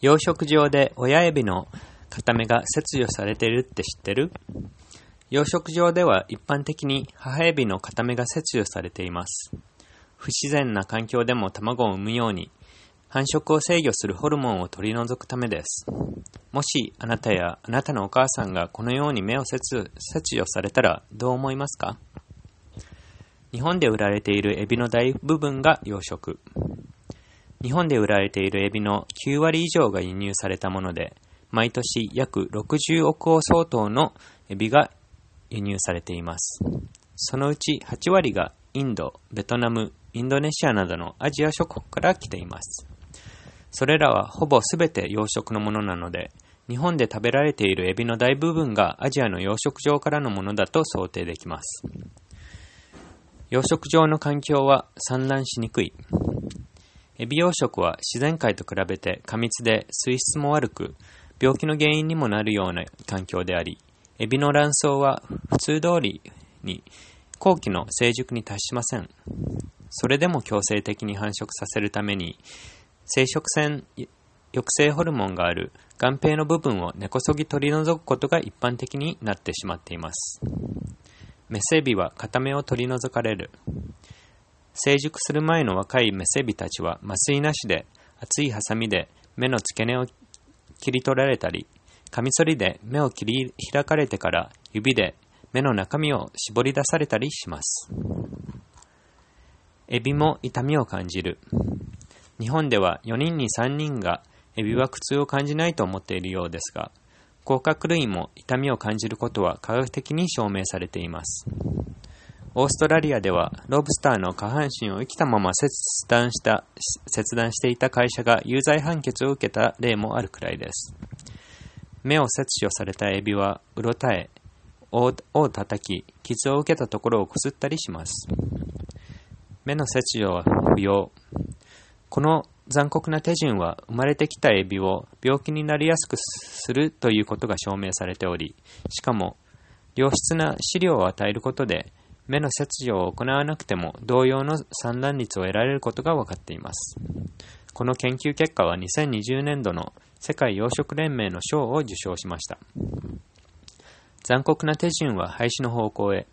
養殖場で親エビの片目が切除されているって知ってる？養殖場では一般的に母エビの片目が切除されています。不自然な環境でも卵を産むように繁殖を制御するホルモンを取り除くためです。もしあなたやあなたのお母さんがこのように目を切切除されたらどう思いますか？日本で売られているエビの大部分が養殖。日本で売られているエビの9割以上が輸入されたもので、毎年約60億個相当のエビが輸入されています。そのうち8割がインド、ベトナム、インドネシアなどのアジア諸国から来ています。それらはほぼすべて養殖のものなので、日本で食べられているエビの大部分がアジアの養殖場からのものだと想定できます。養殖場の環境は産卵しにくい。エビ養殖は自然界と比べて過密で水質も悪く、病気の原因にもなるような環境であり、エビの卵巣は普通通りに後期の成熟に達しません。それでも強制的に繁殖させるために、生殖腺抑制ホルモンがある眼皮の部分を根こそぎ取り除くことが一般的になってしまっています。メスエビは片目を取り除かれる。成熟する前の若いメスエビたちは麻酔なしで厚いハサミで目の付け根を切り取られたり、カミソリで目を切り開かれてから指で目の中身を絞り出されたりします。エビも痛みを感じる。日本では4人に3人がエビは苦痛を感じないと思っているようですが、甲殻類も痛みを感じることは科学的に証明されています。オーストラリアではロブスターの下半身を生きたまま切断した切断していた会社が有罪判決を受けた例もあるくらいです。目を切除されたエビはうろたえ、尾を叩き、傷を受けたところをこすったりします。目の切除は不要。この残酷な手順は生まれてきたエビを病気になりやすくするということが証明されており、しかも良質な飼料を与えることで目の切除を行わなくても同様の産卵率を得られることが分かっています。この研究結果は2020年度の世界養殖連盟の賞を受賞しました。残酷な手順は廃止の方向へ。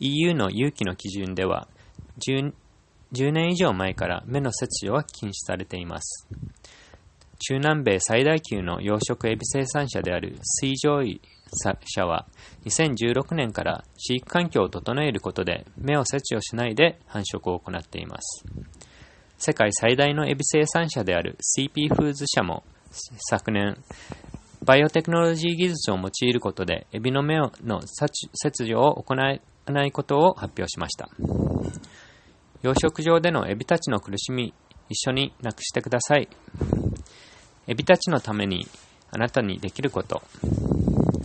EU の有機の基準では10、10年以上前から目の切除は禁止されています。中南米最大級の養殖エビ生産者である水上位社は2016年から飼育環境を整えることで目を切除しないで繁殖を行っています。世界最大のエビ生産者である CP フーズ社も昨年バイオテクノロジー技術を用いることでエビの目の切除を行わないことを発表しました。養殖場でのエビたちの苦しみ一緒になくしてください。エビたちのためにあなたにできること。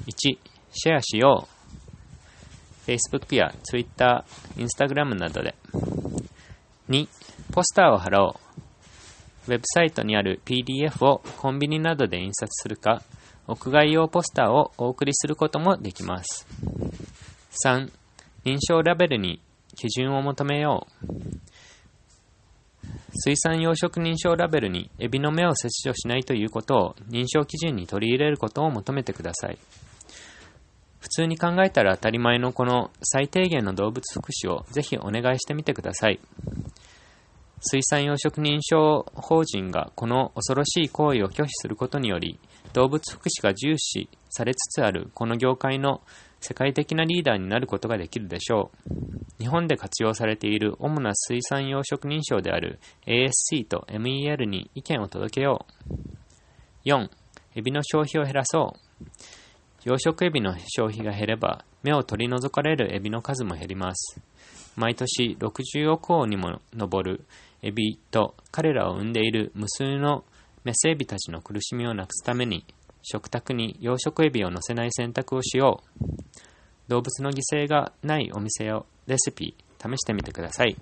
1、シェアしよう。Facebook や Twitter、Instagram などで。2、ポスターを貼ろう。ウェブサイトにある PDF をコンビニなどで印刷するか、屋外用ポスターをお送りすることもできます。3、認証ラベルに基準を求めよう。水産養殖認証ラベルにエビの目を切除しないということを認証基準に取り入れることを求めてください。普通に考えたら当たり前のこの最低限の動物福祉をぜひお願いしてみてください。水産養殖認証法人がこの恐ろしい行為を拒否することにより、動物福祉が重視されつつあるこの業界の世界的なリーダーになることができるでしょう。日本で活用されている主な水産養殖認証である ASC と MEL に意見を届けよう。4. エビの消費を減らそう。養殖エビの消費が減れば、目を取り除かれるエビの数も減ります。毎年60億尾にも上るエビと彼らを産んでいる無数のメスエビたちの苦しみをなくすために、食卓に養殖エビを乗せない選択をしよう。動物の犠牲がないお店をレシピ試してみてください。